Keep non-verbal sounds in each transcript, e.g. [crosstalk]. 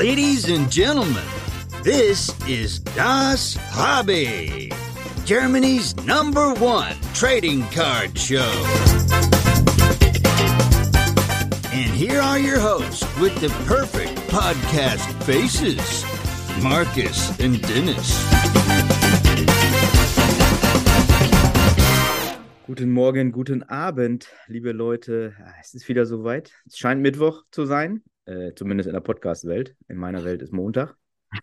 Ladies and gentlemen, this is Das Hobby, Germany's number one trading card show. And here are your hosts with the perfect podcast faces Marcus and Dennis. Guten Morgen, guten Abend, liebe Leute. Ah, es ist wieder soweit. Es scheint Mittwoch zu sein, äh, zumindest in der Podcast-Welt. In meiner Welt ist Montag.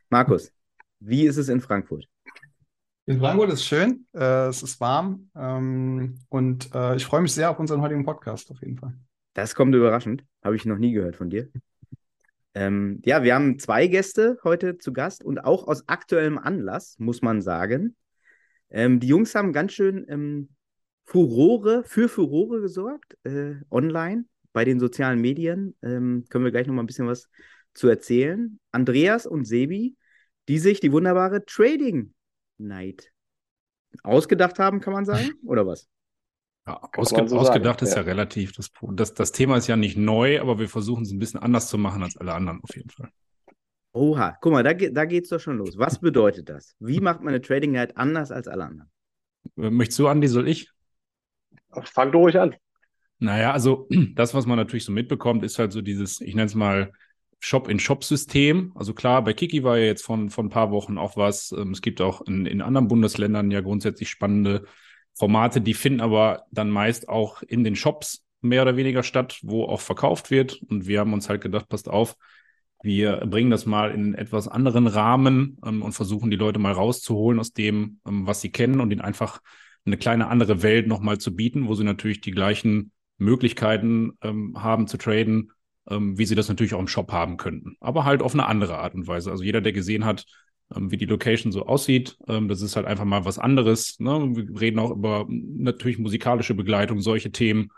Markus, wie ist es in Frankfurt? In Frankfurt ist schön, äh, es ist warm ähm, und äh, ich freue mich sehr auf unseren heutigen Podcast auf jeden Fall. Das kommt überraschend, habe ich noch nie gehört von dir. Ähm, ja, wir haben zwei Gäste heute zu Gast und auch aus aktuellem Anlass, muss man sagen. Ähm, die Jungs haben ganz schön ähm, Furore, für Furore gesorgt, äh, online, bei den sozialen Medien. Ähm, können wir gleich noch mal ein bisschen was zu erzählen. Andreas und Sebi, die sich die wunderbare Trading Night ausgedacht haben, kann man sagen, [laughs] oder was? Ja, ausge so ausgedacht sagen, ist ja, ja relativ. Das, das, das Thema ist ja nicht neu, aber wir versuchen es ein bisschen anders zu machen als alle anderen auf jeden Fall. Oha, guck mal, da, da geht es doch schon los. Was bedeutet das? Wie macht man eine Trading Night anders als alle anderen? Äh, möchtest du, Andi, soll ich? Fang du ruhig an. Naja, also [clears throat] das, was man natürlich so mitbekommt, ist halt so dieses, ich nenne es mal Shop-in-Shop-System. Also klar, bei Kiki war ja jetzt von, von ein paar Wochen auch was. Ähm, es gibt auch in, in anderen Bundesländern ja grundsätzlich spannende Formate, die finden aber dann meist auch in den Shops mehr oder weniger statt, wo auch verkauft wird. Und wir haben uns halt gedacht, passt auf, wir bringen das mal in etwas anderen Rahmen ähm, und versuchen die Leute mal rauszuholen aus dem, ähm, was sie kennen und ihnen einfach eine kleine andere Welt nochmal zu bieten, wo sie natürlich die gleichen Möglichkeiten ähm, haben zu traden, ähm, wie sie das natürlich auch im Shop haben könnten. Aber halt auf eine andere Art und Weise. Also jeder, der gesehen hat, ähm, wie die Location so aussieht, ähm, das ist halt einfach mal was anderes. Ne? Wir reden auch über natürlich musikalische Begleitung, solche Themen.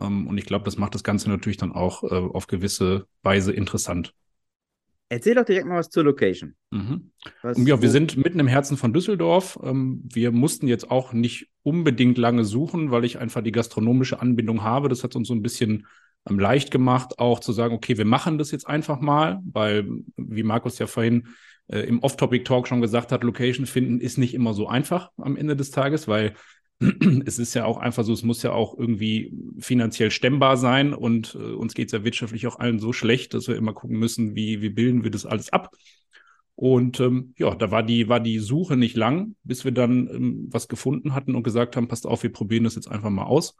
Ähm, und ich glaube, das macht das Ganze natürlich dann auch äh, auf gewisse Weise interessant. Erzähl doch direkt mal was zur Location. Mhm. Was, ja, wir sind mitten im Herzen von Düsseldorf. Ähm, wir mussten jetzt auch nicht unbedingt lange suchen, weil ich einfach die gastronomische Anbindung habe. Das hat uns so ein bisschen ähm, leicht gemacht, auch zu sagen, okay, wir machen das jetzt einfach mal, weil, wie Markus ja vorhin äh, im Off-Topic-Talk schon gesagt hat, Location finden ist nicht immer so einfach am Ende des Tages, weil es ist ja auch einfach so, es muss ja auch irgendwie finanziell stemmbar sein und äh, uns geht es ja wirtschaftlich auch allen so schlecht, dass wir immer gucken müssen, wie, wie bilden wir das alles ab. Und ähm, ja, da war die, war die Suche nicht lang, bis wir dann ähm, was gefunden hatten und gesagt haben, passt auf, wir probieren das jetzt einfach mal aus.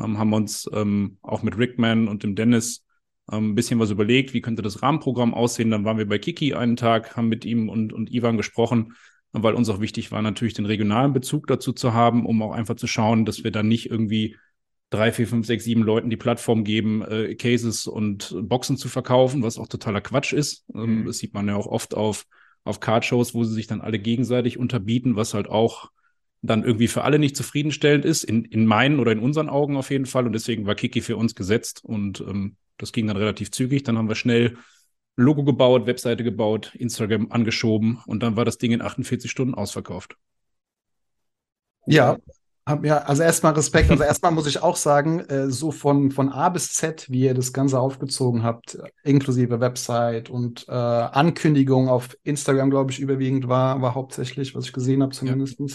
Ähm, haben uns ähm, auch mit Rickman und dem Dennis ähm, ein bisschen was überlegt, wie könnte das Rahmenprogramm aussehen. Dann waren wir bei Kiki einen Tag, haben mit ihm und, und Ivan gesprochen weil uns auch wichtig war, natürlich den regionalen Bezug dazu zu haben, um auch einfach zu schauen, dass wir dann nicht irgendwie drei, vier, fünf, sechs, sieben Leuten die Plattform geben, äh, Cases und Boxen zu verkaufen, was auch totaler Quatsch ist. Ähm, mhm. Das sieht man ja auch oft auf, auf Card-Shows, wo sie sich dann alle gegenseitig unterbieten, was halt auch dann irgendwie für alle nicht zufriedenstellend ist, in, in meinen oder in unseren Augen auf jeden Fall. Und deswegen war Kiki für uns gesetzt und ähm, das ging dann relativ zügig. Dann haben wir schnell Logo gebaut, Webseite gebaut, Instagram angeschoben und dann war das Ding in 48 Stunden ausverkauft. Ja, ja, also erstmal Respekt. Also erstmal muss ich auch sagen, äh, so von, von A bis Z, wie ihr das Ganze aufgezogen habt, inklusive Website und äh, Ankündigung auf Instagram, glaube ich, überwiegend war, war hauptsächlich, was ich gesehen habe zumindest. Ja.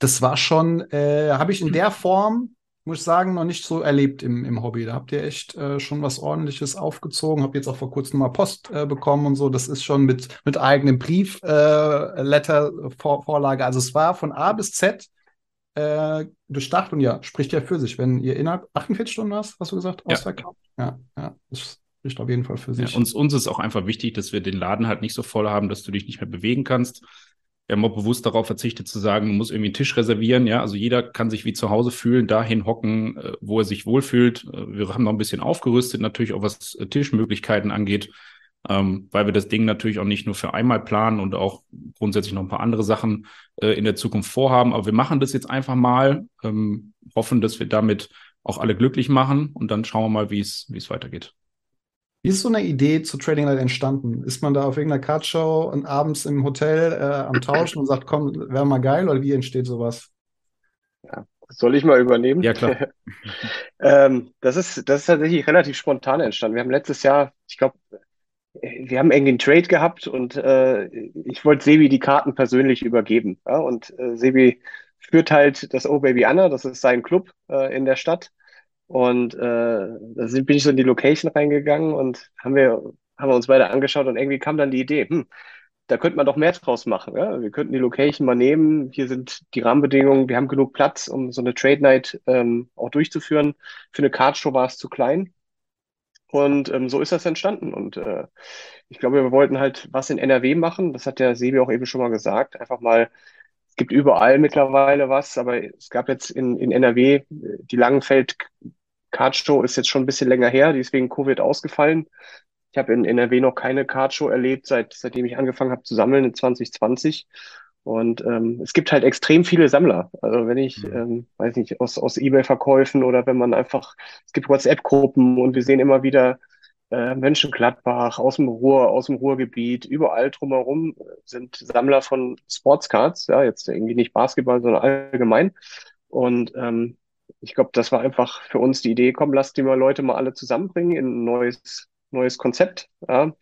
Das war schon, äh, habe ich in der Form muss ich sagen, noch nicht so erlebt im, im Hobby. Da habt ihr echt äh, schon was ordentliches aufgezogen. Hab jetzt auch vor kurzem mal Post äh, bekommen und so. Das ist schon mit, mit eigenem Brief, äh, Letter, Vor Vorlage. Also es war von A bis Z äh, durchdacht und ja, spricht ja für sich. Wenn ihr innerhalb 48 Stunden hast, hast du gesagt, ausverkauft. Ja, ja, ja das spricht auf jeden Fall für sich. Ja, uns, uns ist auch einfach wichtig, dass wir den Laden halt nicht so voll haben, dass du dich nicht mehr bewegen kannst wir haben auch bewusst darauf verzichtet zu sagen, man muss irgendwie einen Tisch reservieren. Ja, also jeder kann sich wie zu Hause fühlen, dahin hocken, äh, wo er sich wohlfühlt. Äh, wir haben noch ein bisschen aufgerüstet, natürlich auch was äh, Tischmöglichkeiten angeht, ähm, weil wir das Ding natürlich auch nicht nur für einmal planen und auch grundsätzlich noch ein paar andere Sachen äh, in der Zukunft vorhaben. Aber wir machen das jetzt einfach mal, ähm, hoffen, dass wir damit auch alle glücklich machen und dann schauen wir mal, wie es wie es weitergeht. Wie ist so eine Idee zu Trading Light entstanden? Ist man da auf irgendeiner Cardshow und abends im Hotel äh, am Tauschen und sagt, komm, wäre mal geil oder wie entsteht sowas? Ja, soll ich mal übernehmen? Ja, klar. [laughs] ähm, das, ist, das ist tatsächlich relativ spontan entstanden. Wir haben letztes Jahr, ich glaube, wir haben irgendwie einen Trade gehabt und äh, ich wollte Sebi die Karten persönlich übergeben. Ja? Und äh, Sebi führt halt das Oh Baby Anna, das ist sein Club äh, in der Stadt. Und äh, da sind, bin ich so in die Location reingegangen und haben wir, haben wir uns beide angeschaut und irgendwie kam dann die Idee, hm, da könnte man doch mehr draus machen. Ja? Wir könnten die Location mal nehmen. Hier sind die Rahmenbedingungen. Wir haben genug Platz, um so eine Trade Night ähm, auch durchzuführen. Für eine Cardshow war es zu klein. Und ähm, so ist das entstanden. Und äh, ich glaube, wir wollten halt was in NRW machen. Das hat der Sebi auch eben schon mal gesagt. Einfach mal, es gibt überall mittlerweile was, aber es gab jetzt in, in NRW die Langenfeld Cardshow ist jetzt schon ein bisschen länger her, die ist wegen Covid ausgefallen. Ich habe in NRW noch keine Cardshow erlebt, seit, seitdem ich angefangen habe zu sammeln in 2020. Und ähm, es gibt halt extrem viele Sammler. Also wenn ich, mhm. ähm, weiß nicht, aus, aus Ebay-Verkäufen oder wenn man einfach, es gibt WhatsApp-Gruppen und wir sehen immer wieder äh, Mönchengladbach, aus dem Ruhr, aus dem Ruhrgebiet, überall drumherum sind Sammler von Sportscards, ja, jetzt irgendwie nicht Basketball, sondern allgemein. Und ähm, ich glaube, das war einfach für uns die Idee, komm, lass die mal Leute mal alle zusammenbringen in ein neues, neues Konzept. Ja.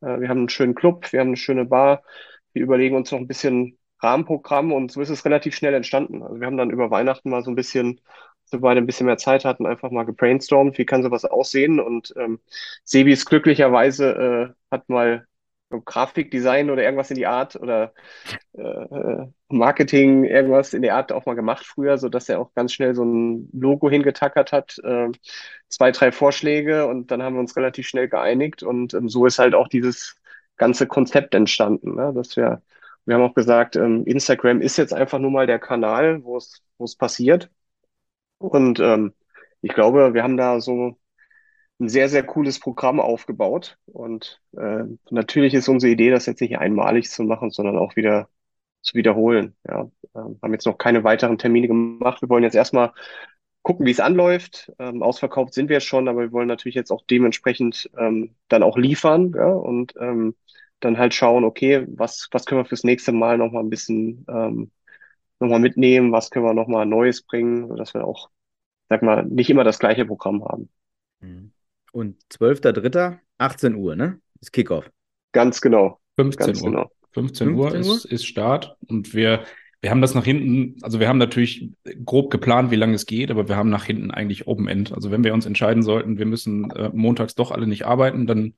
Äh, wir haben einen schönen Club, wir haben eine schöne Bar, wir überlegen uns noch ein bisschen Rahmenprogramm und so ist es relativ schnell entstanden. Also wir haben dann über Weihnachten mal so ein bisschen, wir beide ein bisschen mehr Zeit hatten, einfach mal gebrainstormt, wie kann sowas aussehen und ähm, Sebi ist glücklicherweise, äh, hat mal Grafikdesign oder irgendwas in die Art oder äh, Marketing, irgendwas in der Art auch mal gemacht früher, so dass er auch ganz schnell so ein Logo hingetackert hat, äh, zwei, drei Vorschläge und dann haben wir uns relativ schnell geeinigt und ähm, so ist halt auch dieses ganze Konzept entstanden, ne? dass wir, wir haben auch gesagt, ähm, Instagram ist jetzt einfach nur mal der Kanal, wo es, wo es passiert und ähm, ich glaube, wir haben da so ein sehr, sehr cooles Programm aufgebaut. Und äh, natürlich ist unsere Idee, das jetzt nicht einmalig zu machen, sondern auch wieder zu wiederholen. Ja, äh, haben jetzt noch keine weiteren Termine gemacht. Wir wollen jetzt erstmal gucken, wie es anläuft. Ähm, ausverkauft sind wir schon, aber wir wollen natürlich jetzt auch dementsprechend ähm, dann auch liefern ja, und ähm, dann halt schauen, okay, was, was können wir fürs nächste Mal nochmal ein bisschen ähm, nochmal mitnehmen, was können wir nochmal Neues bringen, sodass wir auch, sag mal, nicht immer das gleiche Programm haben. Mhm. Und 12.03., 18 Uhr, ne? Ist Kickoff. Ganz genau. 15 Ganz Uhr. genau. 15 Uhr, 15 Uhr? Ist, ist Start und wir wir haben das nach hinten, also wir haben natürlich grob geplant, wie lange es geht, aber wir haben nach hinten eigentlich Open End. Also wenn wir uns entscheiden sollten, wir müssen äh, montags doch alle nicht arbeiten, dann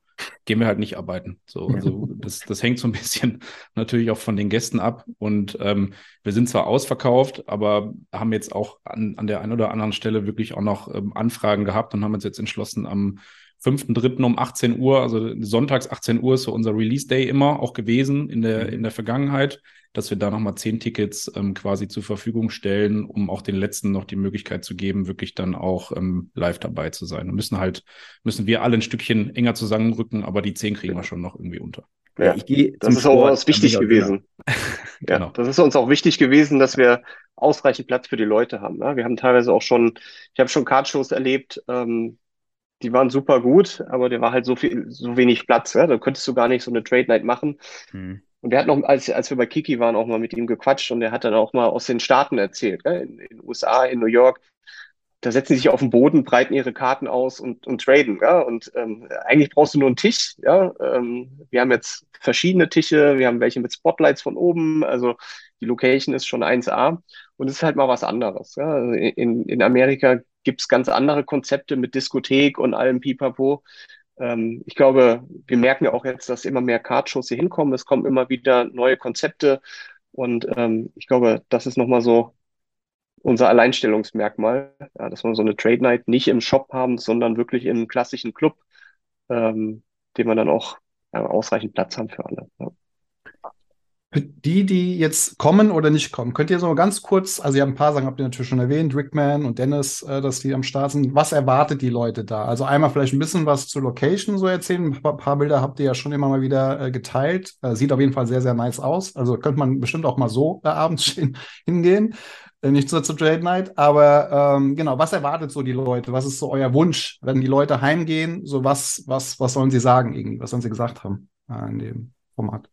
gehen wir halt nicht arbeiten. So, also das, das hängt so ein bisschen [laughs] natürlich auch von den Gästen ab. Und ähm, wir sind zwar ausverkauft, aber haben jetzt auch an, an der einen oder anderen Stelle wirklich auch noch ähm, Anfragen gehabt und haben uns jetzt entschlossen, am 5.3. um 18 Uhr, also sonntags 18 Uhr ist so unser Release Day immer auch gewesen in der, mhm. in der Vergangenheit, dass wir da nochmal zehn Tickets ähm, quasi zur Verfügung stellen, um auch den letzten noch die Möglichkeit zu geben, wirklich dann auch ähm, live dabei zu sein. Und müssen halt, müssen wir alle ein Stückchen enger zusammenrücken, aber die zehn kriegen wir schon noch irgendwie unter. Ja, das ist Sport, auch uns wichtig gewesen. [laughs] genau. Ja, das ist uns auch wichtig gewesen, dass wir ausreichend Platz für die Leute haben. Ja, wir haben teilweise auch schon, ich habe schon Cardshows erlebt, ähm, die waren super gut, aber der war halt so viel, so wenig Platz. Ja? Da könntest du gar nicht so eine Trade Night machen. Hm. Und der hat noch, als, als wir bei Kiki waren, auch mal mit ihm gequatscht und der hat dann auch mal aus den Staaten erzählt, ja? in den USA, in New York. Da setzen sie sich auf den Boden, breiten ihre Karten aus und, und traden. Ja? Und ähm, eigentlich brauchst du nur einen Tisch. Ja? Ähm, wir haben jetzt verschiedene Tische, wir haben welche mit Spotlights von oben. Also die Location ist schon 1A und es ist halt mal was anderes. Ja? Also in, in Amerika gibt es ganz andere Konzepte mit Diskothek und allem Pipapo. Ähm, ich glaube, wir merken ja auch jetzt, dass immer mehr Kartshows hier hinkommen. Es kommen immer wieder neue Konzepte. Und ähm, ich glaube, das ist nochmal so unser Alleinstellungsmerkmal, ja, dass wir so eine Trade Night nicht im Shop haben, sondern wirklich einem klassischen Club, ähm, den wir dann auch ja, ausreichend Platz haben für alle. Ja. Die, die jetzt kommen oder nicht kommen, könnt ihr so ganz kurz, also ihr habt ein paar Sachen, habt ihr natürlich schon erwähnt, Rickman und Dennis, äh, dass die am Start sind. Was erwartet die Leute da? Also einmal vielleicht ein bisschen was zur Location so erzählen. Ein paar, paar Bilder habt ihr ja schon immer mal wieder äh, geteilt. Äh, sieht auf jeden Fall sehr, sehr nice aus. Also könnte man bestimmt auch mal so äh, abends [laughs] hingehen. Äh, nicht so zur Trade Night, aber ähm, genau, was erwartet so die Leute? Was ist so euer Wunsch, wenn die Leute heimgehen? So was, was, was sollen sie sagen irgendwie? Was sollen sie gesagt haben äh, in dem Format?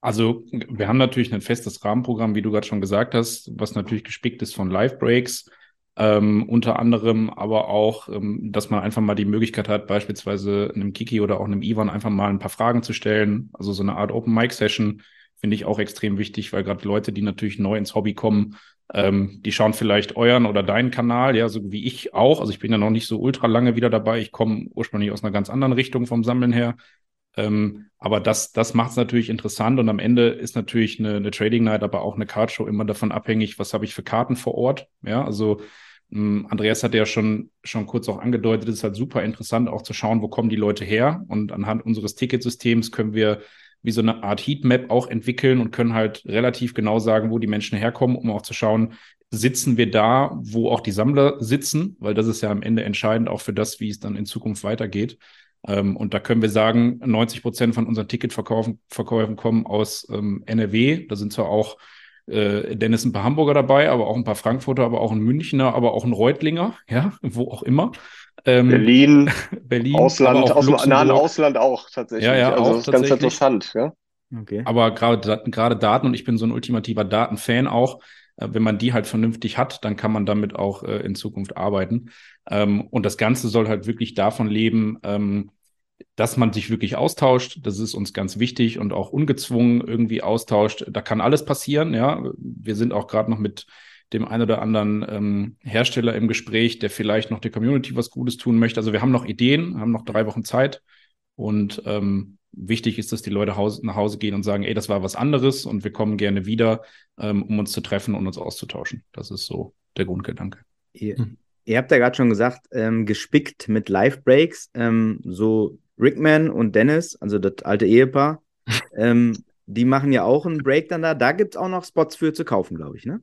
Also wir haben natürlich ein festes Rahmenprogramm, wie du gerade schon gesagt hast, was natürlich gespickt ist von Live-Breaks. Ähm, unter anderem aber auch, ähm, dass man einfach mal die Möglichkeit hat, beispielsweise einem Kiki oder auch einem Ivan einfach mal ein paar Fragen zu stellen. Also so eine Art Open Mic Session finde ich auch extrem wichtig, weil gerade Leute, die natürlich neu ins Hobby kommen, ähm, die schauen vielleicht euren oder deinen Kanal, ja, so wie ich auch. Also ich bin ja noch nicht so ultra lange wieder dabei. Ich komme ursprünglich aus einer ganz anderen Richtung vom Sammeln her. Ähm, aber das, das macht es natürlich interessant und am Ende ist natürlich eine, eine Trading Night, aber auch eine Card Show immer davon abhängig, was habe ich für Karten vor Ort. Ja, also ähm, Andreas hat ja schon, schon kurz auch angedeutet, es ist halt super interessant auch zu schauen, wo kommen die Leute her. Und anhand unseres Ticketsystems können wir wie so eine Art Heatmap auch entwickeln und können halt relativ genau sagen, wo die Menschen herkommen, um auch zu schauen, sitzen wir da, wo auch die Sammler sitzen, weil das ist ja am Ende entscheidend auch für das, wie es dann in Zukunft weitergeht. Ähm, und da können wir sagen, 90 Prozent von unseren Ticketverkäufen Verkäufen kommen aus ähm, NRW. Da sind zwar auch äh, Dennis ein paar Hamburger dabei, aber auch ein paar Frankfurter, aber auch ein Münchner, aber auch ein Reutlinger, [laughs] ja, wo auch immer. Ähm, Berlin, [laughs] Berlin, Ausland, aus dem nahen Ausland auch tatsächlich. Ja, ja, also auch das ist ganz interessant, ja. Okay. Aber gerade gerade Daten und ich bin so ein ultimativer Datenfan auch. Äh, wenn man die halt vernünftig hat, dann kann man damit auch äh, in Zukunft arbeiten. Ähm, und das Ganze soll halt wirklich davon leben, ähm, dass man sich wirklich austauscht. Das ist uns ganz wichtig und auch ungezwungen irgendwie austauscht. Da kann alles passieren. Ja, wir sind auch gerade noch mit dem einen oder anderen ähm, Hersteller im Gespräch, der vielleicht noch der Community was Gutes tun möchte. Also wir haben noch Ideen, haben noch drei Wochen Zeit und ähm, wichtig ist, dass die Leute nach Hause gehen und sagen, ey, das war was anderes und wir kommen gerne wieder, ähm, um uns zu treffen und uns auszutauschen. Das ist so der Grundgedanke. Ihr, hm. ihr habt ja gerade schon gesagt, ähm, gespickt mit Live-Breaks, ähm, so Rickman und Dennis, also das alte Ehepaar, [laughs] ähm, die machen ja auch einen Break dann da. Da gibt es auch noch Spots für zu kaufen, glaube ich, ne?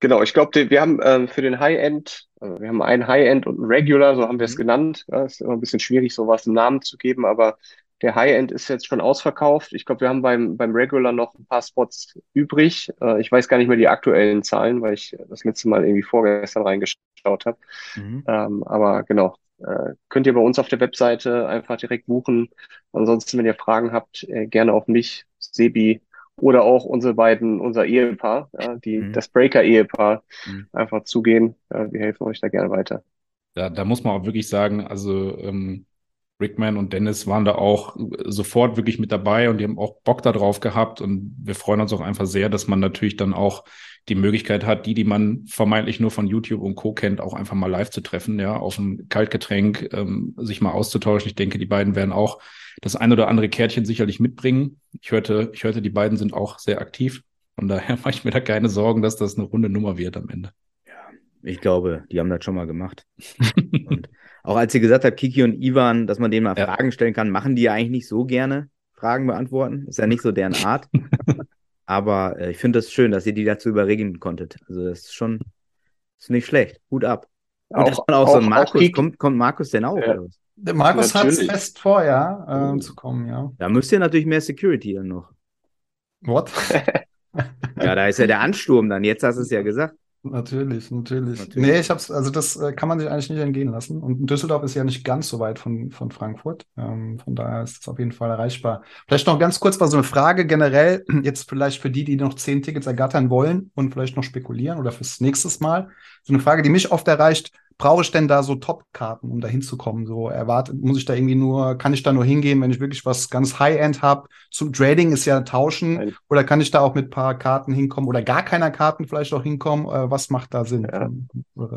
Genau, ich glaube, wir haben ähm, für den High-End, also wir haben einen High-End und einen Regular, so haben wir es mhm. genannt. Ja, ist immer ein bisschen schwierig, sowas einen Namen zu geben, aber der High-End ist jetzt schon ausverkauft. Ich glaube, wir haben beim, beim Regular noch ein paar Spots übrig. Äh, ich weiß gar nicht mehr die aktuellen Zahlen, weil ich das letzte Mal irgendwie vorgestern reingeschaut habe. Mhm. Ähm, aber genau, äh, könnt ihr bei uns auf der Webseite einfach direkt buchen. Ansonsten, wenn ihr Fragen habt, äh, gerne auf mich, Sebi oder auch unsere beiden, unser Ehepaar, ja, die, mhm. das Breaker-Ehepaar, mhm. einfach zugehen. Ja, wir helfen euch da gerne weiter. Da, da muss man auch wirklich sagen, also ähm, Rickman und Dennis waren da auch sofort wirklich mit dabei und die haben auch Bock darauf gehabt und wir freuen uns auch einfach sehr, dass man natürlich dann auch die Möglichkeit hat, die, die man vermeintlich nur von YouTube und Co. kennt, auch einfach mal live zu treffen, ja, auf ein Kaltgetränk, ähm, sich mal auszutauschen. Ich denke, die beiden werden auch das ein oder andere Kärtchen sicherlich mitbringen. Ich hörte, ich hörte, die beiden sind auch sehr aktiv. Von daher [laughs] mache ich mir da keine Sorgen, dass das eine runde Nummer wird am Ende. Ja, ich glaube, die haben das schon mal gemacht. und auch als ihr gesagt habt, Kiki und Ivan, dass man denen mal ja. Fragen stellen kann, machen die ja eigentlich nicht so gerne Fragen beantworten. Ist ja nicht so deren Art. [laughs] Aber äh, ich finde das schön, dass ihr die dazu überreden konntet. Also das ist schon ist nicht schlecht. Hut ab. Und auch, auch, auch so Markus, auch kommt, kommt Markus denn auch? Ja. Der Markus hat es fest vor, ja, äh, zu kommen, ja. Da müsst ihr natürlich mehr Security dann noch. What? ja, da ist ja der Ansturm dann. Jetzt hast du es ja [laughs] gesagt. Natürlich, natürlich, natürlich. Nee, ich hab's, also das äh, kann man sich eigentlich nicht entgehen lassen. Und Düsseldorf ist ja nicht ganz so weit von, von Frankfurt. Ähm, von daher ist es auf jeden Fall erreichbar. Vielleicht noch ganz kurz mal so eine Frage generell, [clears throat] jetzt vielleicht für die, die noch zehn Tickets ergattern wollen und vielleicht noch spekulieren oder fürs nächste Mal. So eine Frage, die mich oft erreicht, brauche ich denn da so Top-Karten, um da hinzukommen? So erwartet, muss ich da irgendwie nur, kann ich da nur hingehen, wenn ich wirklich was ganz High-End habe? Zum Trading ist ja tauschen. Nein. Oder kann ich da auch mit ein paar Karten hinkommen oder gar keiner Karten vielleicht auch hinkommen? Äh, was macht da Sinn? Ja.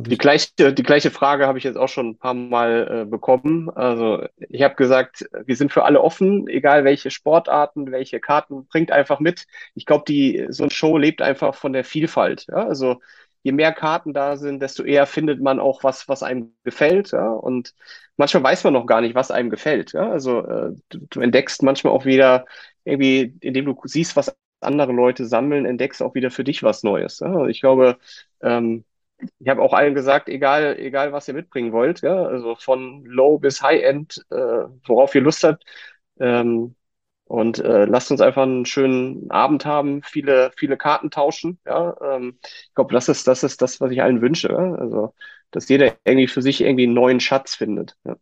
Die, gleiche, die gleiche Frage habe ich jetzt auch schon ein paar Mal äh, bekommen. Also ich habe gesagt, wir sind für alle offen, egal welche Sportarten, welche Karten, bringt einfach mit. Ich glaube, die so eine Show lebt einfach von der Vielfalt. Ja? Also je mehr Karten da sind, desto eher findet man auch was, was einem gefällt. Ja? Und manchmal weiß man noch gar nicht, was einem gefällt. Ja? Also äh, du, du, entdeckst manchmal auch wieder irgendwie, indem du siehst, was andere Leute sammeln, entdeckst auch wieder für dich was Neues. Ja? Ich glaube, ähm, ich habe auch allen gesagt, egal, egal was ihr mitbringen wollt, ja, also von Low bis High-End, äh, worauf ihr Lust habt, ähm, und äh, lasst uns einfach einen schönen Abend haben, viele, viele Karten tauschen. Ja, ähm, ich glaube, das ist, das ist das, was ich allen wünsche. Ja? Also, dass jeder irgendwie für sich irgendwie einen neuen Schatz findet. Ja.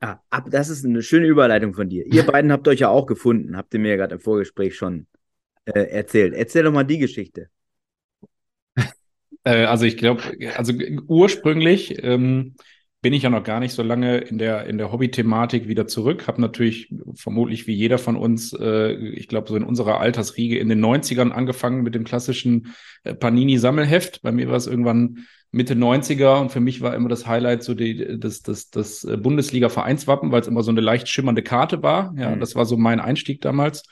Ah, ab, das ist eine schöne Überleitung von dir. Ihr beiden habt euch ja auch gefunden, habt ihr mir gerade im Vorgespräch schon äh, erzählt. Erzähl doch mal die Geschichte. Äh, also ich glaube, also ursprünglich ähm, bin ich ja noch gar nicht so lange in der, in der Hobby-Thematik wieder zurück. Habe natürlich vermutlich wie jeder von uns, äh, ich glaube, so in unserer Altersriege in den 90ern angefangen mit dem klassischen äh, Panini-Sammelheft. Bei mir war es irgendwann Mitte 90er und für mich war immer das Highlight so die, das, das, das Bundesliga-Vereinswappen, weil es immer so eine leicht schimmernde Karte war. Ja, mhm. das war so mein Einstieg damals.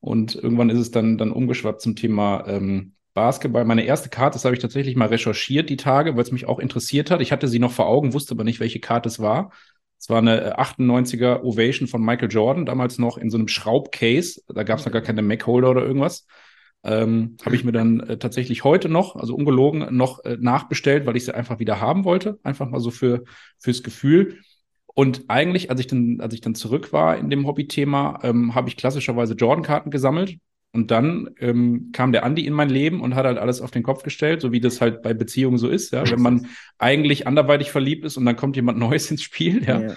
Und irgendwann ist es dann, dann umgeschwappt zum Thema ähm, Basketball. Meine erste Karte, das habe ich tatsächlich mal recherchiert die Tage, weil es mich auch interessiert hat. Ich hatte sie noch vor Augen, wusste aber nicht, welche Karte es war. Es war eine 98er äh, Ovation von Michael Jordan, damals noch in so einem Schraubcase. Da gab es noch gar keine Mac-Holder oder irgendwas. Ähm, habe ich mir dann äh, tatsächlich heute noch, also ungelogen, noch äh, nachbestellt, weil ich sie einfach wieder haben wollte. Einfach mal so für, fürs Gefühl. Und eigentlich, als ich dann, als ich dann zurück war in dem Hobbythema, ähm, habe ich klassischerweise Jordan-Karten gesammelt. Und dann ähm, kam der Andi in mein Leben und hat halt alles auf den Kopf gestellt, so wie das halt bei Beziehungen so ist, ja. Wenn man eigentlich anderweitig verliebt ist und dann kommt jemand [laughs] Neues ins Spiel, ja. ja.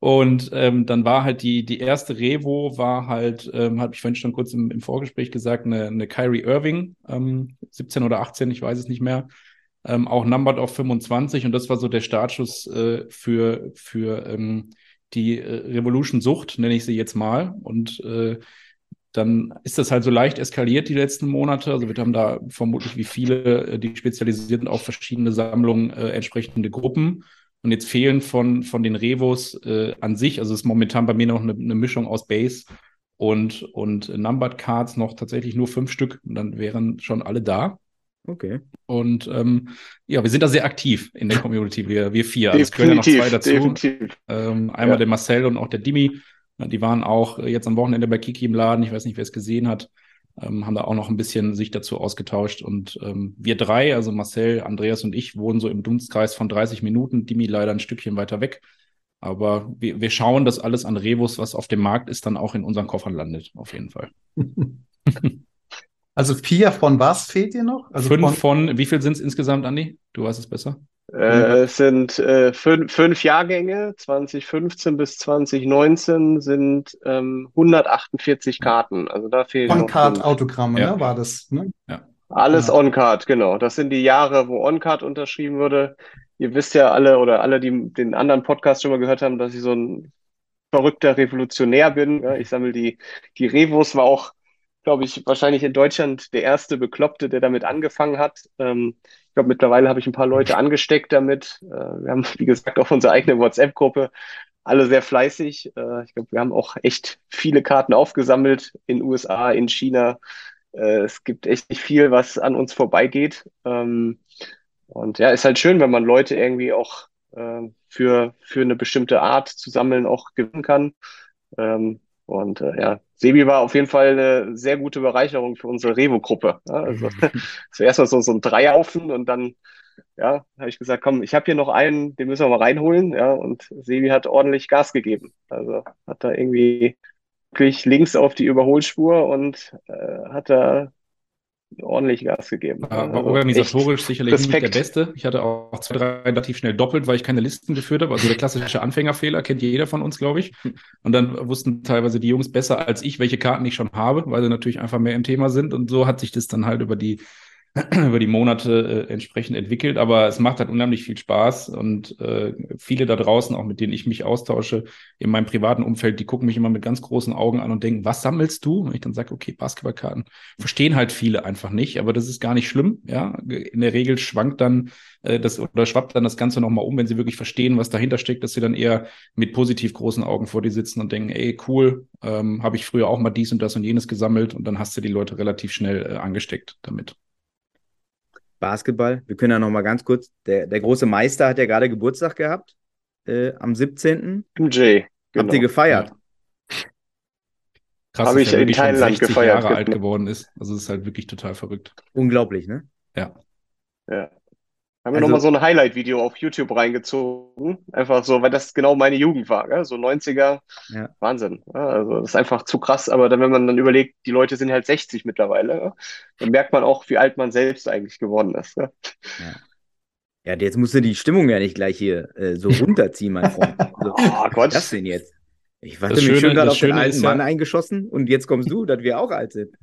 Und ähm, dann war halt die, die erste Revo, war halt, ähm, habe ich vorhin schon kurz im, im Vorgespräch gesagt, eine, eine Kyrie Irving, ähm, 17 oder 18, ich weiß es nicht mehr. Ähm, auch numbered auf 25 und das war so der Startschuss äh, für, für ähm, die äh, Revolution-Sucht, nenne ich sie jetzt mal. Und äh, dann ist das halt so leicht eskaliert die letzten Monate. Also wir haben da vermutlich wie viele, äh, die spezialisiert sind auf verschiedene Sammlungen, äh, entsprechende Gruppen. Und jetzt fehlen von, von den Revos äh, an sich, also es ist momentan bei mir noch eine, eine Mischung aus Base und, und Numbered Cards noch tatsächlich nur fünf Stück. Und dann wären schon alle da. Okay. Und ähm, ja, wir sind da sehr aktiv in der Community, wir, wir vier. Also es gehören ja noch zwei dazu. Ähm, einmal ja. der Marcel und auch der Dimi. Die waren auch jetzt am Wochenende bei Kiki im Laden. Ich weiß nicht, wer es gesehen hat. Ähm, haben da auch noch ein bisschen sich dazu ausgetauscht. Und ähm, wir drei, also Marcel, Andreas und ich, wohnen so im Dunstkreis von 30 Minuten. Dimi leider ein Stückchen weiter weg. Aber wir, wir schauen, dass alles an Rebus, was auf dem Markt ist, dann auch in unseren Koffern landet. Auf jeden Fall. [laughs] Also vier von was fehlt dir noch? Also Fünf von, von wie viel sind es insgesamt, Andi? Du weißt es besser. Äh, es sind äh, fünf, fünf Jahrgänge, 2015 bis 2019 sind ähm, 148 Karten. Also da fehlen On-Card-Autogramme, ja. ne? War das, ne? Ja. Alles ja. On-Card, genau. Das sind die Jahre, wo On-Card unterschrieben wurde. Ihr wisst ja alle oder alle, die den anderen Podcast schon mal gehört haben, dass ich so ein verrückter Revolutionär bin. Ja, ich sammle die, die Revos, war auch, glaube ich, wahrscheinlich in Deutschland der erste Bekloppte, der damit angefangen hat. Ähm, glaube, mittlerweile habe ich ein paar Leute angesteckt damit. Äh, wir haben, wie gesagt, auch unsere eigene WhatsApp-Gruppe. Alle sehr fleißig. Äh, ich glaube, wir haben auch echt viele Karten aufgesammelt in USA, in China. Äh, es gibt echt nicht viel, was an uns vorbeigeht. Ähm, und ja, ist halt schön, wenn man Leute irgendwie auch äh, für, für eine bestimmte Art zu sammeln auch gewinnen kann. Ähm, und äh, ja, Sebi war auf jeden Fall eine sehr gute Bereicherung für unsere Revo-Gruppe. Ja, also [laughs] zuerst mal so, so ein Dreierhaufen und dann ja, habe ich gesagt, komm, ich habe hier noch einen, den müssen wir mal reinholen. Ja, und Sebi hat ordentlich Gas gegeben. Also hat da irgendwie wirklich links auf die Überholspur und äh, hat da ordentlich Gas gegeben. War, war also organisatorisch sicherlich Respekt. nicht der Beste. Ich hatte auch zwei, drei relativ schnell doppelt, weil ich keine Listen geführt habe. Also der klassische Anfängerfehler kennt jeder von uns, glaube ich. Und dann wussten teilweise die Jungs besser als ich, welche Karten ich schon habe, weil sie natürlich einfach mehr im Thema sind. Und so hat sich das dann halt über die [clears throat] über die Monate äh, entsprechend entwickelt. Aber es macht halt unheimlich viel Spaß und äh, viele da draußen, auch mit denen ich mich austausche, in meinem privaten Umfeld, die gucken mich immer mit ganz großen Augen an und denken, was sammelst du? Und ich dann sage, okay, Basketballkarten. Verstehen halt viele einfach nicht, aber das ist gar nicht schlimm. Ja, in der Regel schwankt dann äh, das oder schwappt dann das Ganze nochmal um, wenn sie wirklich verstehen, was dahinter steckt, dass sie dann eher mit positiv großen Augen vor dir sitzen und denken, ey, cool, ähm, habe ich früher auch mal dies und das und jenes gesammelt und dann hast du die Leute relativ schnell äh, angesteckt damit. Basketball. Wir können ja noch mal ganz kurz, der, der große Meister hat ja gerade Geburtstag gehabt, äh, am 17. MJ. Genau. Habt ihr gefeiert? Ja. Krass, Habe ich in Thailand gefeiert. Jahre alt geworden ist. Also es ist halt wirklich total verrückt. Unglaublich, ne? Ja. Ja. Haben wir also, nochmal so ein Highlight-Video auf YouTube reingezogen. Einfach so, weil das genau meine Jugend war, gell? so 90er. Ja. Wahnsinn. Ja, also das ist einfach zu krass. Aber dann, wenn man dann überlegt, die Leute sind halt 60 mittlerweile, ja? dann merkt man auch, wie alt man selbst eigentlich geworden ist. Ja, ja jetzt musst du die Stimmung ja nicht gleich hier äh, so [laughs] runterziehen, mein Freund. Also, oh Gott. Was ist das denn jetzt? Ich warte mich schon gerade auf den alten Mann eingeschossen und jetzt kommst du, dass wir auch alt sind.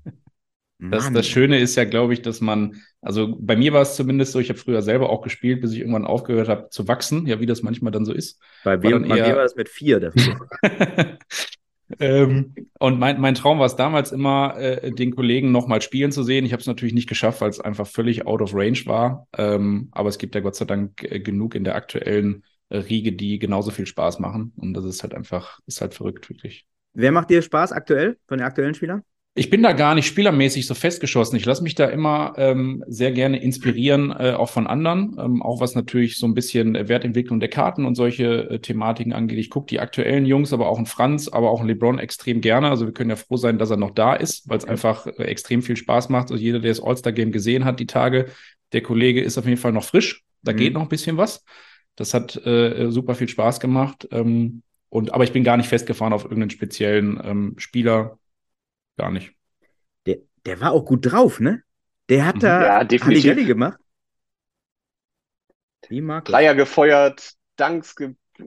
Das, das Schöne ist ja, glaube ich, dass man, also bei mir war es zumindest so, ich habe früher selber auch gespielt, bis ich irgendwann aufgehört habe zu wachsen, ja, wie das manchmal dann so ist. Bei wem, dann bei eher- mir war das mit vier Fall. [laughs] [laughs] ähm, und mein, mein Traum war es damals immer, äh, den Kollegen nochmal spielen zu sehen. Ich habe es natürlich nicht geschafft, weil es einfach völlig out of range war. Ähm, aber es gibt ja Gott sei Dank äh, genug in der aktuellen äh, Riege, die genauso viel Spaß machen. Und das ist halt einfach, ist halt verrückt, wirklich. Wer macht dir Spaß aktuell von den aktuellen Spielern? Ich bin da gar nicht spielermäßig so festgeschossen. Ich lasse mich da immer ähm, sehr gerne inspirieren, äh, auch von anderen, ähm, auch was natürlich so ein bisschen Wertentwicklung der Karten und solche äh, Thematiken angeht. Ich gucke die aktuellen Jungs, aber auch einen Franz, aber auch einen LeBron extrem gerne. Also wir können ja froh sein, dass er noch da ist, weil es einfach äh, extrem viel Spaß macht. Also jeder, der das All-Star-Game gesehen hat, die Tage, der Kollege ist auf jeden Fall noch frisch. Da Mhm. geht noch ein bisschen was. Das hat äh, super viel Spaß gemacht. Ähm, und aber ich bin gar nicht festgefahren auf irgendeinen speziellen ähm, Spieler. Gar nicht. Der, der war auch gut drauf, ne? Der hat Mhm. da Ja, definitiv. Halligalli gemacht. Dreier gefeuert, Dunks ge äh,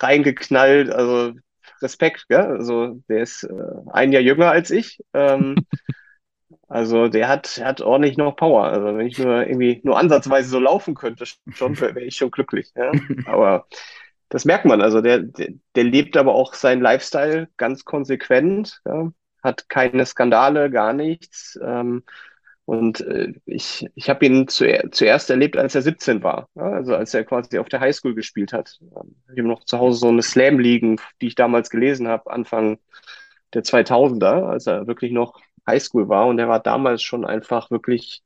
reingeknallt, also Respekt, gell? Also der ist äh, ein Jahr jünger als ich. Ähm, [laughs] also der hat, hat ordentlich noch Power. Also wenn ich nur irgendwie nur ansatzweise so laufen könnte, schon wäre ich schon glücklich. Ja? [laughs] Aber das merkt man. Also der, der, der lebt aber auch seinen Lifestyle ganz konsequent, ja? Hat keine Skandale, gar nichts. Ähm, und äh, ich, ich habe ihn zuer zuerst erlebt, als er 17 war. Ja? Also als er quasi auf der Highschool gespielt hat. Ähm, Ich habe noch zu Hause so eine Slam liegen, die ich damals gelesen habe, Anfang der 2000er, als er wirklich noch Highschool war. Und er war damals schon einfach wirklich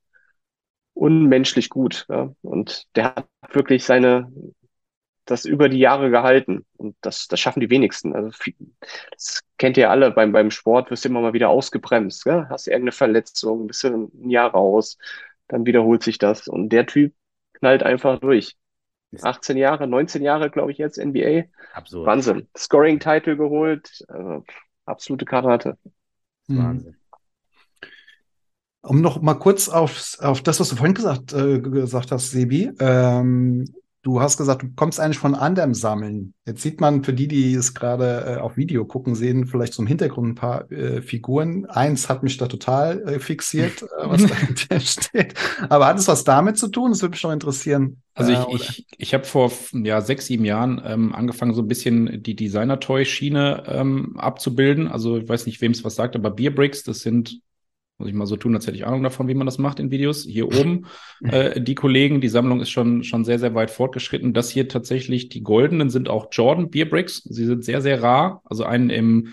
unmenschlich gut. Ja? Und der hat wirklich seine, das über die Jahre gehalten. Und das, das schaffen die wenigsten. Also viel, das kennt ihr alle beim, beim Sport, wirst du immer mal wieder ausgebremst. Ja? Hast irgendeine Verletzung, bist du ein Jahr raus, dann wiederholt sich das. Und der Typ knallt einfach durch. 18 Jahre, 19 Jahre, glaube ich, jetzt NBA. Absurd. Wahnsinn. Scoring-Title geholt, also absolute. Mhm. Wahnsinn. Um noch mal kurz auf, auf das, was du vorhin gesagt, äh, gesagt hast, Sebi. Ähm, du hast gesagt, du kommst eigentlich von anderem Sammeln. Jetzt sieht man für die, die es gerade äh, auf Video gucken, sehen vielleicht so im Hintergrund ein paar äh, Figuren. Eins hat mich da total äh, fixiert, [laughs] äh, was dahinter steht. Aber hat es was damit zu tun? Das würde mich noch interessieren. Also Äh, ich, ich, ich habe vor ja, sechs, sieben Jahren ähm, angefangen, so ein bisschen die Designer-Toy-Schiene ähm, abzubilden. Also ich weiß nicht, wem es was sagt, aber Beerbricks, das sind, muss ich mal so tun, als hätte ich Ahnung davon, wie man das macht in Videos. Hier oben [laughs] äh, die Kollegen, die Sammlung ist schon, schon sehr, sehr weit fortgeschritten. Das hier tatsächlich, die goldenen sind auch Jordan Beerbricks. Sie sind sehr, sehr rar. Also einen im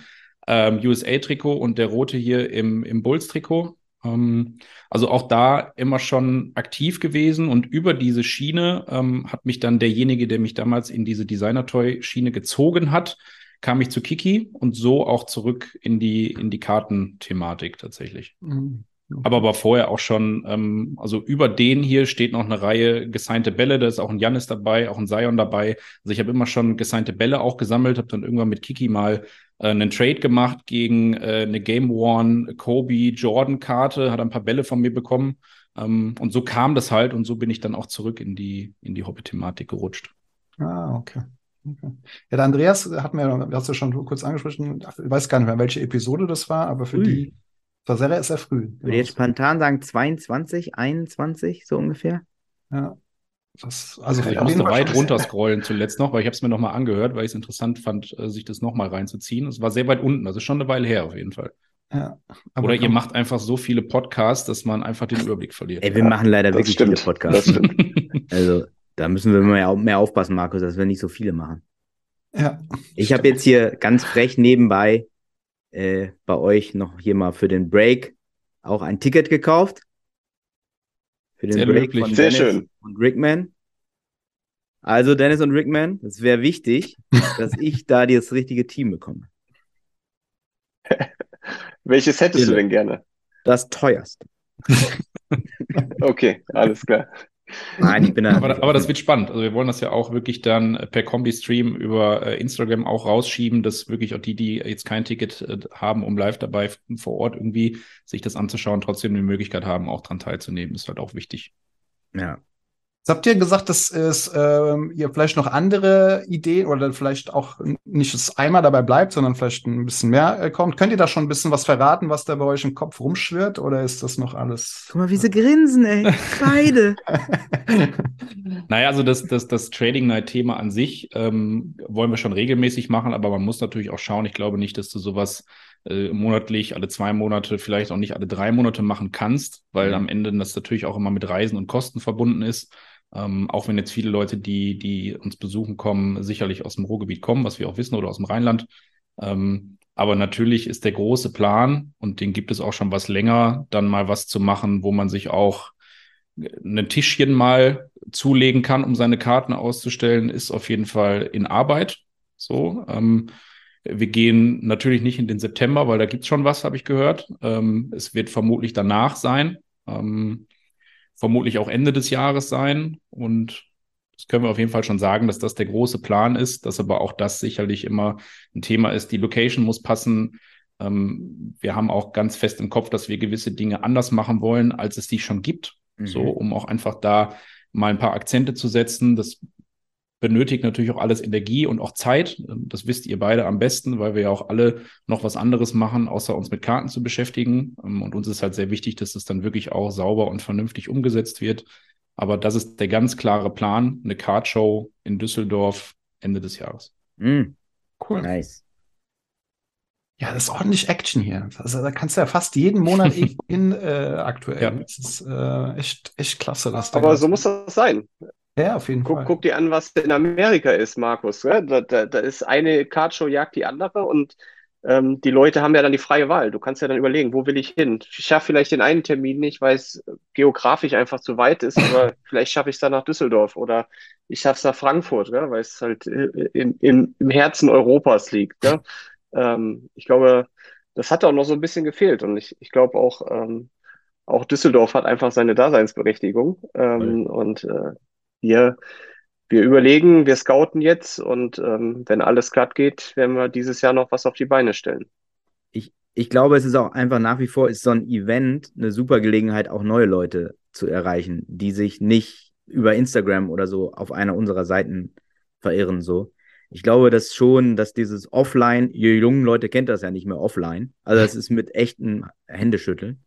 ähm, USA-Trikot und der rote hier im, im Bulls-Trikot. Ähm, also auch da immer schon aktiv gewesen und über diese Schiene ähm, hat mich dann derjenige, der mich damals in diese Designer-Toy-Schiene gezogen hat, kam ich zu Kiki und so auch zurück in die, in die Kartenthematik tatsächlich. Mhm. Aber war vorher auch schon, ähm, also über den hier steht noch eine Reihe gesignte Bälle, da ist auch ein Janis dabei, auch ein Sion dabei. Also ich habe immer schon gesignte Bälle auch gesammelt, habe dann irgendwann mit Kiki mal äh, einen Trade gemacht gegen äh, eine Game Worn Kobe Jordan Karte, hat ein paar Bälle von mir bekommen. Ähm, und so kam das halt und so bin ich dann auch zurück in die, in die Hobby-Thematik gerutscht. Ah, okay. Okay. Ja, der Andreas hat mir, hast du schon kurz angesprochen, ich weiß gar nicht mehr, welche Episode das war, aber für Früh. die, das war sehr, sehr früh. Ich würde jetzt spontan sagen 22, 21, so ungefähr. Ja. Das, also ich musste weit schon- runter scrollen zuletzt noch, weil ich habe es mir nochmal angehört, weil ich es interessant fand, äh, sich das nochmal reinzuziehen. Es war sehr weit unten, also schon eine Weile her auf jeden Fall. Ja, aber Oder ihr macht einfach so viele Podcasts, dass man einfach den Überblick verliert. Ey, wir machen leider das wirklich stimmt. viele Podcasts. Das stimmt. [laughs] Also, da müssen wir mehr, mehr aufpassen, Markus, dass wir nicht so viele machen. Ja, Ich habe jetzt hier ganz frech nebenbei äh, bei euch noch hier mal für den Break auch ein Ticket gekauft. Für den Sehr Break von Sehr Dennis schön. und Rickman. Also Dennis und Rickman, es wäre wichtig, [laughs] dass ich da das richtige Team bekomme. [laughs] Welches hättest du Stille. denn gerne? Das teuerste. [laughs] Okay, alles klar. Nein, ich bin da. aber, aber das wird spannend. Also wir wollen das ja auch wirklich dann äh, per Kombi-Stream über äh, Instagram auch rausschieben, dass wirklich auch die, die jetzt kein Ticket äh, haben, um live dabei vor Ort irgendwie sich das anzuschauen, trotzdem die Möglichkeit haben, auch dran teilzunehmen. Ist halt auch wichtig. Ja. Jetzt habt ihr gesagt, dass es ähm, ihr vielleicht noch andere Ideen oder vielleicht auch nicht das einmal dabei bleibt, sondern vielleicht ein bisschen mehr äh, kommt. Könnt ihr da schon ein bisschen was verraten, was da bei euch im Kopf rumschwirrt oder ist das noch alles? Guck mal, wie sie grinsen, ey. [laughs] Beide. [laughs] naja, also das, das, das Trading Night-Thema an sich ähm, wollen wir schon regelmäßig machen, aber man muss natürlich auch schauen. Ich glaube nicht, dass du sowas äh, monatlich, alle zwei Monate, vielleicht auch nicht alle drei Monate machen kannst, weil mhm. am Ende das natürlich auch immer mit Reisen und Kosten verbunden ist. Ähm, auch wenn jetzt viele Leute, die, die uns besuchen kommen, sicherlich aus dem Ruhrgebiet kommen, was wir auch wissen, oder aus dem Rheinland. Ähm, aber natürlich ist der große Plan, und den gibt es auch schon was länger, dann mal was zu machen, wo man sich auch ein Tischchen mal zulegen kann, um seine Karten auszustellen, ist auf jeden Fall in Arbeit. So. Ähm, wir gehen natürlich nicht in den September, weil da gibt's schon was, habe ich gehört. Ähm, es wird vermutlich danach sein. Ähm, vermutlich auch Ende des Jahres sein. Und das können wir auf jeden Fall schon sagen, dass das der große Plan ist, dass aber auch das sicherlich immer ein Thema ist. Die Location muss passen. Ähm, wir haben auch ganz fest im Kopf, dass wir gewisse Dinge anders machen wollen, als es die schon gibt. Mhm. So, um auch einfach da mal ein paar Akzente zu setzen. Das benötigt natürlich auch alles Energie und auch Zeit. Das wisst ihr beide am besten, weil wir ja auch alle noch was anderes machen, außer uns mit Karten zu beschäftigen. Und uns ist halt sehr wichtig, dass es dann wirklich auch sauber und vernünftig umgesetzt wird. Aber das ist der ganz klare Plan, eine Cardshow in Düsseldorf Ende des Jahres. Mm, cool. Nice. Ja, das ist ordentlich Action hier. Also da kannst du ja fast jeden Monat [laughs] hin äh, aktuell. Ja. Das ist äh, echt, echt klasse. Was Aber so muss das sein. Ja, auf jeden guck, Fall. Guck dir an, was in Amerika ist, Markus. Da, da, da ist eine Cardshow jagt die andere und ähm, die Leute haben ja dann die freie Wahl. Du kannst ja dann überlegen, wo will ich hin? Ich schaffe vielleicht den einen Termin nicht, weil es geografisch einfach zu weit ist, aber [laughs] vielleicht schaffe ich es dann nach Düsseldorf oder ich schaffe es nach Frankfurt, gell? weil es halt in, in, im Herzen Europas liegt. Gell? Ähm, ich glaube, das hat auch noch so ein bisschen gefehlt und ich, ich glaube auch, ähm, auch Düsseldorf hat einfach seine Daseinsberechtigung ähm, und äh, wir, wir überlegen, wir scouten jetzt und ähm, wenn alles glatt geht, werden wir dieses Jahr noch was auf die Beine stellen. Ich, ich glaube, es ist auch einfach nach wie vor ist so ein Event eine super Gelegenheit, auch neue Leute zu erreichen, die sich nicht über Instagram oder so auf einer unserer Seiten verirren. So. Ich glaube, dass schon, dass dieses Offline, ihr jungen Leute kennt das ja nicht mehr offline, also das ist mit echten Händeschütteln.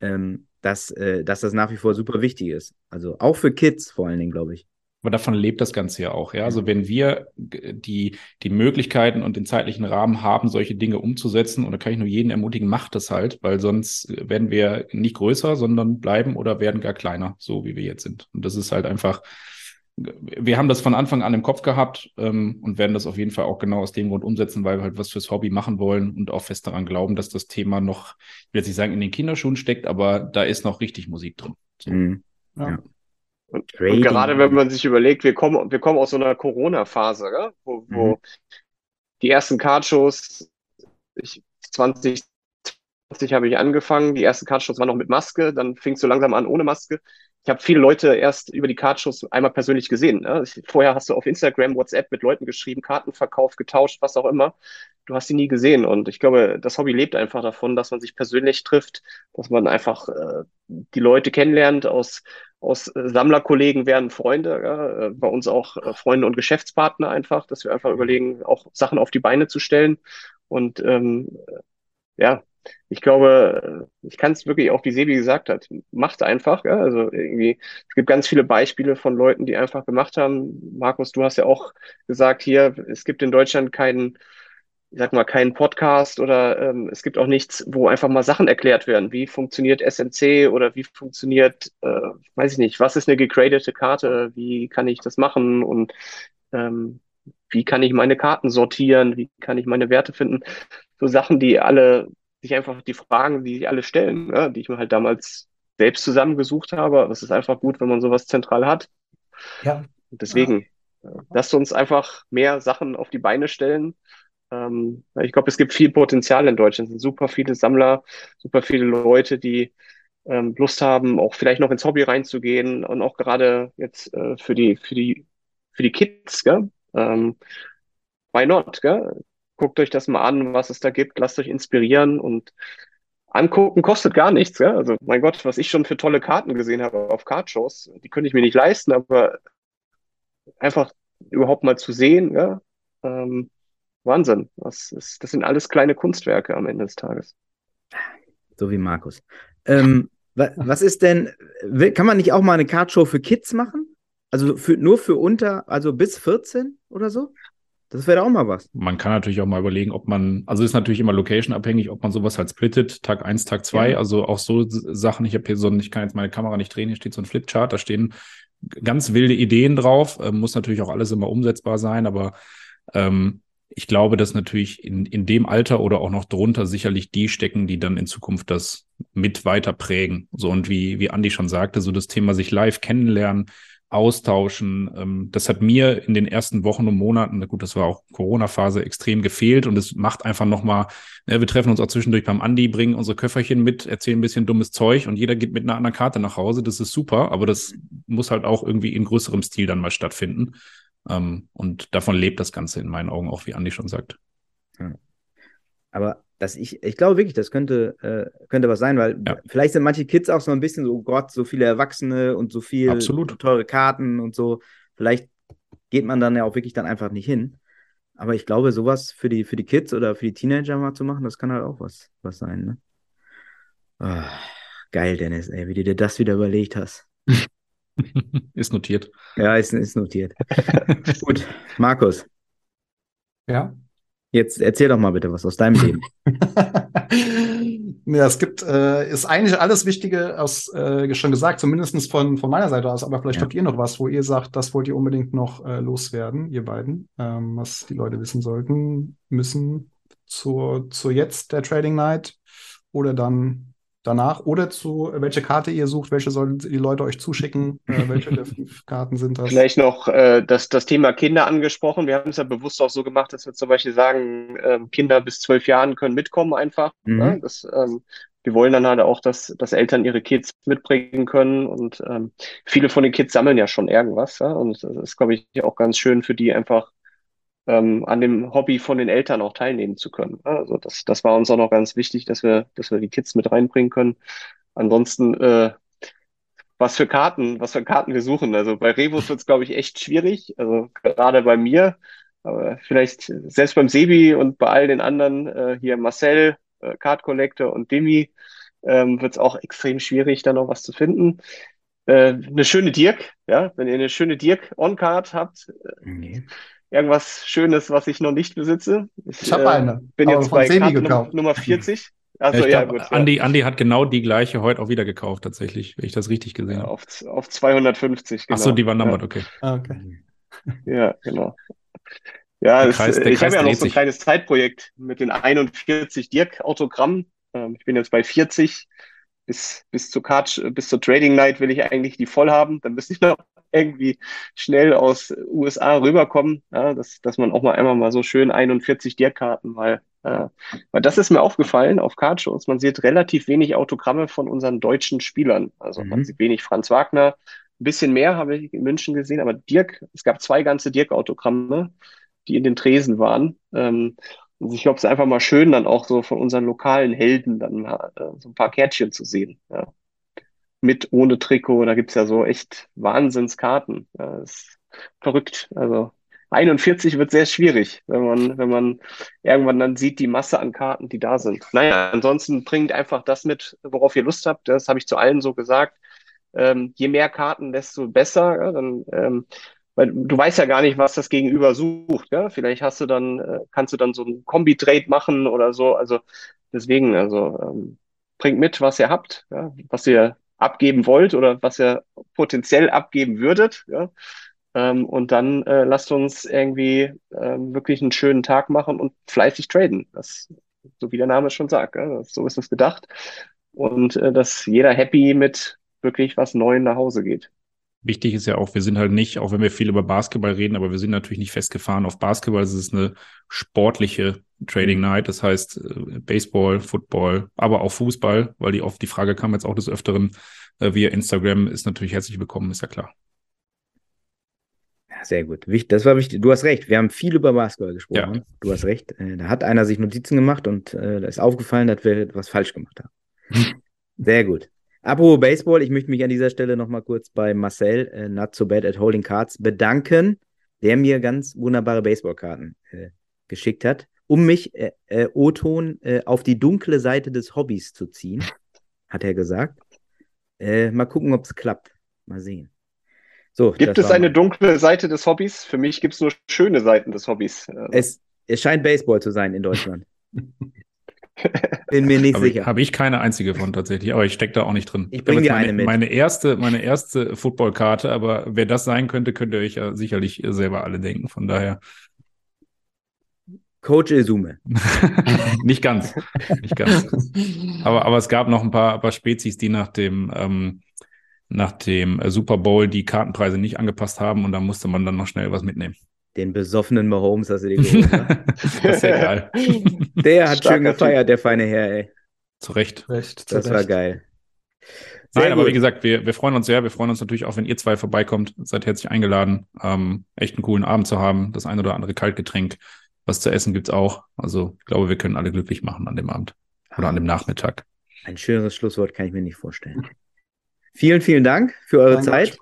Ähm, dass, äh, dass das nach wie vor super wichtig ist. Also auch für Kids vor allen Dingen, glaube ich. Aber davon lebt das Ganze ja auch, ja. Also wenn wir die, die Möglichkeiten und den zeitlichen Rahmen haben, solche Dinge umzusetzen, und da kann ich nur jeden ermutigen, macht das halt, weil sonst werden wir nicht größer, sondern bleiben oder werden gar kleiner, so wie wir jetzt sind. Und das ist halt einfach, wir haben das von Anfang an im Kopf gehabt ähm, und werden das auf jeden Fall auch genau aus dem Grund umsetzen, weil wir halt was fürs Hobby machen wollen und auch fest daran glauben, dass das Thema noch, ich will jetzt nicht sagen, in den Kinderschuhen steckt, aber da ist noch richtig Musik drin. So. Mhm. Ja. ja. Und, und, gerade wenn man sich überlegt, wir kommen, wir kommen aus so einer Corona-Phase, wo, wo mhm. die ersten Cardshows, ich, 2020 habe ich angefangen, die ersten Cardshows waren noch mit Maske, dann fing es so langsam an ohne Maske ich habe viele Leute erst über die Cardshows einmal persönlich gesehen. Ne? Vorher hast du auf Instagram, WhatsApp mit Leuten geschrieben, Karten verkauft, getauscht, was auch immer. Du hast sie nie gesehen. Und ich glaube, das Hobby lebt einfach davon, dass man sich persönlich trifft, dass man einfach äh, die Leute kennenlernt. Aus, aus äh, Sammlerkollegen werden Freunde, ja? Äh, bei uns auch äh, Freunde und Geschäftspartner einfach, dass wir einfach überlegen, auch Sachen auf die Beine zu stellen. Und ähm, ja, ich glaube, ich kann es wirklich auch, wie Sebi gesagt hat, macht einfach. Ja? Also irgendwie, es gibt ganz viele Beispiele von Leuten, die einfach gemacht haben. Markus, du hast ja auch gesagt hier, es gibt in Deutschland keinen, ich sag mal, keinen Podcast oder ähm, es gibt auch nichts, wo einfach mal Sachen erklärt werden. Wie funktioniert SNC oder wie funktioniert, äh, weiß ich nicht, was ist eine gecradete Karte? Wie kann ich das machen? Und ähm, wie kann ich meine Karten sortieren? Wie kann ich meine Werte finden? So Sachen, die alle sich einfach die Fragen, die sich alle stellen, ne, die ich mir halt damals selbst zusammengesucht habe. Es ist einfach gut, wenn man sowas zentral hat. Ja. Deswegen, ja. Lasst uns einfach mehr Sachen auf die Beine stellen. Ähm, ich glaube, es gibt viel Potenzial in Deutschland. Es sind super viele Sammler, super viele Leute, die ähm, Lust haben, auch vielleicht noch ins Hobby reinzugehen und auch gerade jetzt äh, für die, für die, für die Kids, gell? Ähm, why not, gell? Guckt euch das mal an, was es da gibt, lasst euch inspirieren und angucken kostet gar nichts. Ja? Also mein Gott, was ich schon für tolle Karten gesehen habe auf Cardshows, die könnte ich mir nicht leisten, aber einfach überhaupt mal zu sehen, ja, ähm, Wahnsinn. Das, ist, das sind alles kleine Kunstwerke am Ende des Tages. So wie Markus. Ähm, was ist denn, kann man nicht auch mal eine Cardshow für Kids machen? Also für, nur für unter, also bis 14 oder so? Das wäre auch mal was. Man kann natürlich auch mal überlegen, ob man, also ist natürlich immer location-abhängig, ob man sowas halt splittet, Tag 1, Tag 2, ja. also auch so Sachen. Ich habe hier so ein, ich kann jetzt meine Kamera nicht drehen, hier steht so ein Flipchart, da stehen ganz wilde Ideen drauf. Ähm, muss natürlich auch alles immer umsetzbar sein, aber ähm, ich glaube, dass natürlich in, in dem Alter oder auch noch drunter sicherlich die stecken, die dann in Zukunft das mit weiter prägen. So und wie, wie Andi schon sagte, so das Thema sich live kennenlernen, austauschen. Ähm, das hat mir in den ersten Wochen und Monaten, gut, das war auch Corona-Phase, extrem gefehlt und es macht einfach nochmal, ne, wir treffen uns auch zwischendurch beim Andi, bringen unsere Köfferchen mit, erzählen ein bisschen dummes Zeug und jeder geht mit einer anderen Karte nach Hause. Das ist super, aber das muss halt auch irgendwie in größerem Stil dann mal stattfinden. Ähm, und davon lebt das Ganze in meinen Augen auch, wie Andi schon sagt. Ja. Aber dass ich, ich glaube wirklich, das könnte, äh, könnte was sein, weil ja. vielleicht sind manche Kids auch so ein bisschen so, oh Gott, so viele Erwachsene und so viel Absolut. teure Karten und so. Vielleicht geht man dann ja auch wirklich dann einfach nicht hin. Aber ich glaube, sowas für die, für die Kids oder für die Teenager mal zu machen, das kann halt auch was, was sein, ne? Oh, geil, Dennis, ey, wie du dir das wieder überlegt hast. [laughs] ist notiert. Ja, ist, ist notiert. [laughs] Gut, Markus. Ja. Jetzt erzähl doch mal bitte was aus deinem Leben. [laughs] ja, es gibt, äh, ist eigentlich alles Wichtige aus, äh, schon gesagt, zumindest von, von meiner Seite aus, aber vielleicht ja. habt ihr noch was, wo ihr sagt, das wollt ihr unbedingt noch äh, loswerden, ihr beiden, ähm, was die Leute wissen sollten, müssen zur, zur jetzt der Trading Night oder dann danach oder zu, welche Karte ihr sucht, welche sollen die Leute euch zuschicken, äh, welche der [laughs] fünf Karten sind das? Vielleicht noch äh, das, das Thema Kinder angesprochen. Wir haben es ja bewusst auch so gemacht, dass wir zum Beispiel sagen, äh, Kinder bis zwölf Jahren können mitkommen einfach. Mhm. Ja, das, ähm, wir wollen dann halt auch, dass, dass Eltern ihre Kids mitbringen können und ähm, viele von den Kids sammeln ja schon irgendwas. Ja? Und das ist, glaube ich, auch ganz schön für die einfach ähm, an dem Hobby von den Eltern auch teilnehmen zu können. Also das, das war uns auch noch ganz wichtig, dass wir, dass wir die Kids mit reinbringen können. Ansonsten, äh, was für Karten, was für Karten wir suchen. Also bei Rebus wird es, glaube ich, echt schwierig. Also gerade bei mir, aber vielleicht selbst beim Sebi und bei all den anderen, äh, hier Marcel, äh, Card Collector und Demi, ähm, wird es auch extrem schwierig, da noch was zu finden. Äh, eine schöne Dirk, ja, wenn ihr eine schöne Dirk On-Card habt, okay irgendwas Schönes, was ich noch nicht besitze. Ich, ich habe äh, eine. Bin jetzt bei Karte gekauft. Nummer [laughs] 40. Also, ja, glaub, gut. Andi, ja. Andi hat genau die gleiche heute auch wieder gekauft, tatsächlich, wenn ich das richtig gesehen habe. Auf, auf 250, genau. Achso, die war numbered, ja. okay. Ah, okay. Ja, genau. Ja, Kreis, es, ich habe ja noch so ein kleines Zeitprojekt mit den 41 Dirk-Autogrammen. Ähm, ich bin jetzt bei 40. Bis, bis zur Card, bis zur Trading Night will ich eigentlich die voll haben. Dann müsste ich noch irgendwie schnell aus USA rüberkommen, ja, dass, dass man auch mal einmal mal so schön 41 Dirk-Karten mal, äh, weil das ist mir aufgefallen auf Cardshows, man sieht relativ wenig Autogramme von unseren deutschen Spielern. Also mhm. man sieht wenig Franz Wagner, ein bisschen mehr habe ich in München gesehen, aber Dirk, es gab zwei ganze Dirk-Autogramme, die in den Tresen waren. Ähm, und ich glaube, es ist einfach mal schön, dann auch so von unseren lokalen Helden dann äh, so ein paar Kärtchen zu sehen. Ja mit, ohne Trikot. Da gibt's ja so echt Wahnsinnskarten. Das ist verrückt. Also 41 wird sehr schwierig, wenn man, wenn man irgendwann dann sieht, die Masse an Karten, die da sind. Naja, ansonsten bringt einfach das mit, worauf ihr Lust habt. Das habe ich zu allen so gesagt. Ähm, je mehr Karten, desto besser. Ja, dann, ähm, weil du weißt ja gar nicht, was das Gegenüber sucht. Ja? Vielleicht hast du dann, äh, kannst du dann so ein Kombi-Trade machen oder so. Also deswegen, also ähm, bringt mit, was ihr habt, ja? was ihr abgeben wollt oder was ihr potenziell abgeben würdet. Ja? Ähm, und dann äh, lasst uns irgendwie ähm, wirklich einen schönen Tag machen und fleißig traden. Das, so wie der Name schon sagt. Ja? So ist es gedacht. Und äh, dass jeder happy mit wirklich was Neuem nach Hause geht. Wichtig ist ja auch, wir sind halt nicht, auch wenn wir viel über Basketball reden, aber wir sind natürlich nicht festgefahren auf Basketball. Es ist eine sportliche Trading mhm. Night. Das heißt äh, Baseball, Football, aber auch Fußball, weil die oft die Frage kam jetzt auch des Öfteren äh, via Instagram, ist natürlich herzlich willkommen, ist ja klar. Ja, sehr gut. Das war wichtig. Du hast recht. Wir haben viel über Basketball gesprochen. Ja. Du hast recht. Äh, da hat einer sich Notizen gemacht und äh, da ist aufgefallen, dass wir etwas falsch gemacht haben. [laughs] Sehr gut. Apropos Baseball, ich möchte mich an dieser Stelle nochmal kurz bei Marcel, äh, Not So Bad at Holding Cards, bedanken, der mir ganz wunderbare Baseballkarten äh, geschickt hat, um mich, äh, äh, O-Ton, äh, auf die dunkle Seite des Hobbys zu ziehen, hat er gesagt. Äh, mal gucken, ob es klappt. Mal sehen. So, Gibt es eine mal- dunkle Seite des Hobbys? Für mich gibt es nur schöne Seiten des Hobbys. Es, es scheint Baseball zu sein in Deutschland. [laughs] Bin mir nicht ich, sicher. habe ich keine einzige von tatsächlich, aber ich stecke da auch nicht drin. Ich bring habe jetzt dir meine, eine mit. Meine erste, meine erste Footballkarte, aber wer das sein könnte, könnt ihr euch ja sicherlich selber alle denken. Von daher Coach Izume. [laughs] nicht ganz, nicht ganz. Aber, aber es gab noch ein paar, paar Spezies, die nach dem, ähm, nach dem Super Bowl die Kartenpreise nicht angepasst haben und da musste man dann noch schnell was mitnehmen. Den besoffenen Mahomes hast du dir geholt. ne? das [laughs] ist ja geil. [laughs] Der hat Starker schön gefeiert, der feine Herr, ey. Zu Recht. Recht, zu Das war Recht. geil. Sehr Nein, aber gut. wie gesagt, wir, wir freuen uns sehr. Wir freuen uns natürlich auch, wenn ihr zwei vorbeikommt. Seid herzlich eingeladen. Ähm, echt einen coolen Abend zu haben. Das ein oder andere Kaltgetränk. Was zu essen gibt's auch. Also ich glaube, wir können alle glücklich machen an dem Abend oder an dem Nachmittag. Ein schöneres Schlusswort kann ich mir nicht vorstellen. Vielen, vielen Dank für eure Danke Zeit.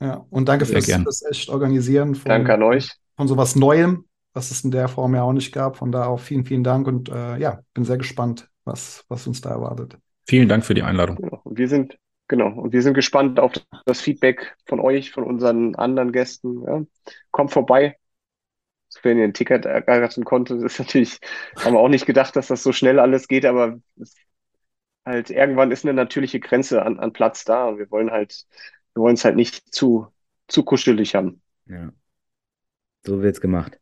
Ja, und danke fürs, fürs echt Organisieren von, Danke an euch. Von sowas Neuem, was es in der Form ja auch nicht gab. Von da auch vielen, vielen Dank und äh, ja, bin sehr gespannt, was, was uns da erwartet. Vielen Dank für die Einladung. Genau. Und wir sind, genau, und wir sind gespannt auf das Feedback von euch, von unseren anderen Gästen. Ja. Kommt vorbei. Wenn ihr ein Ticket ergattern konntet, ist natürlich, haben wir auch nicht gedacht, dass das so schnell alles geht, aber es, halt irgendwann ist eine natürliche Grenze an, an Platz da und wir wollen halt, wir wollen es halt nicht zu, zu kuschelig haben. Ja. So wird's gemacht.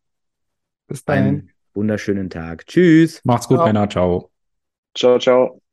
Bis dahin. Einen wunderschönen Tag. Tschüss. Macht's gut, Ciao. Männer. Ciao. Ciao, ciao.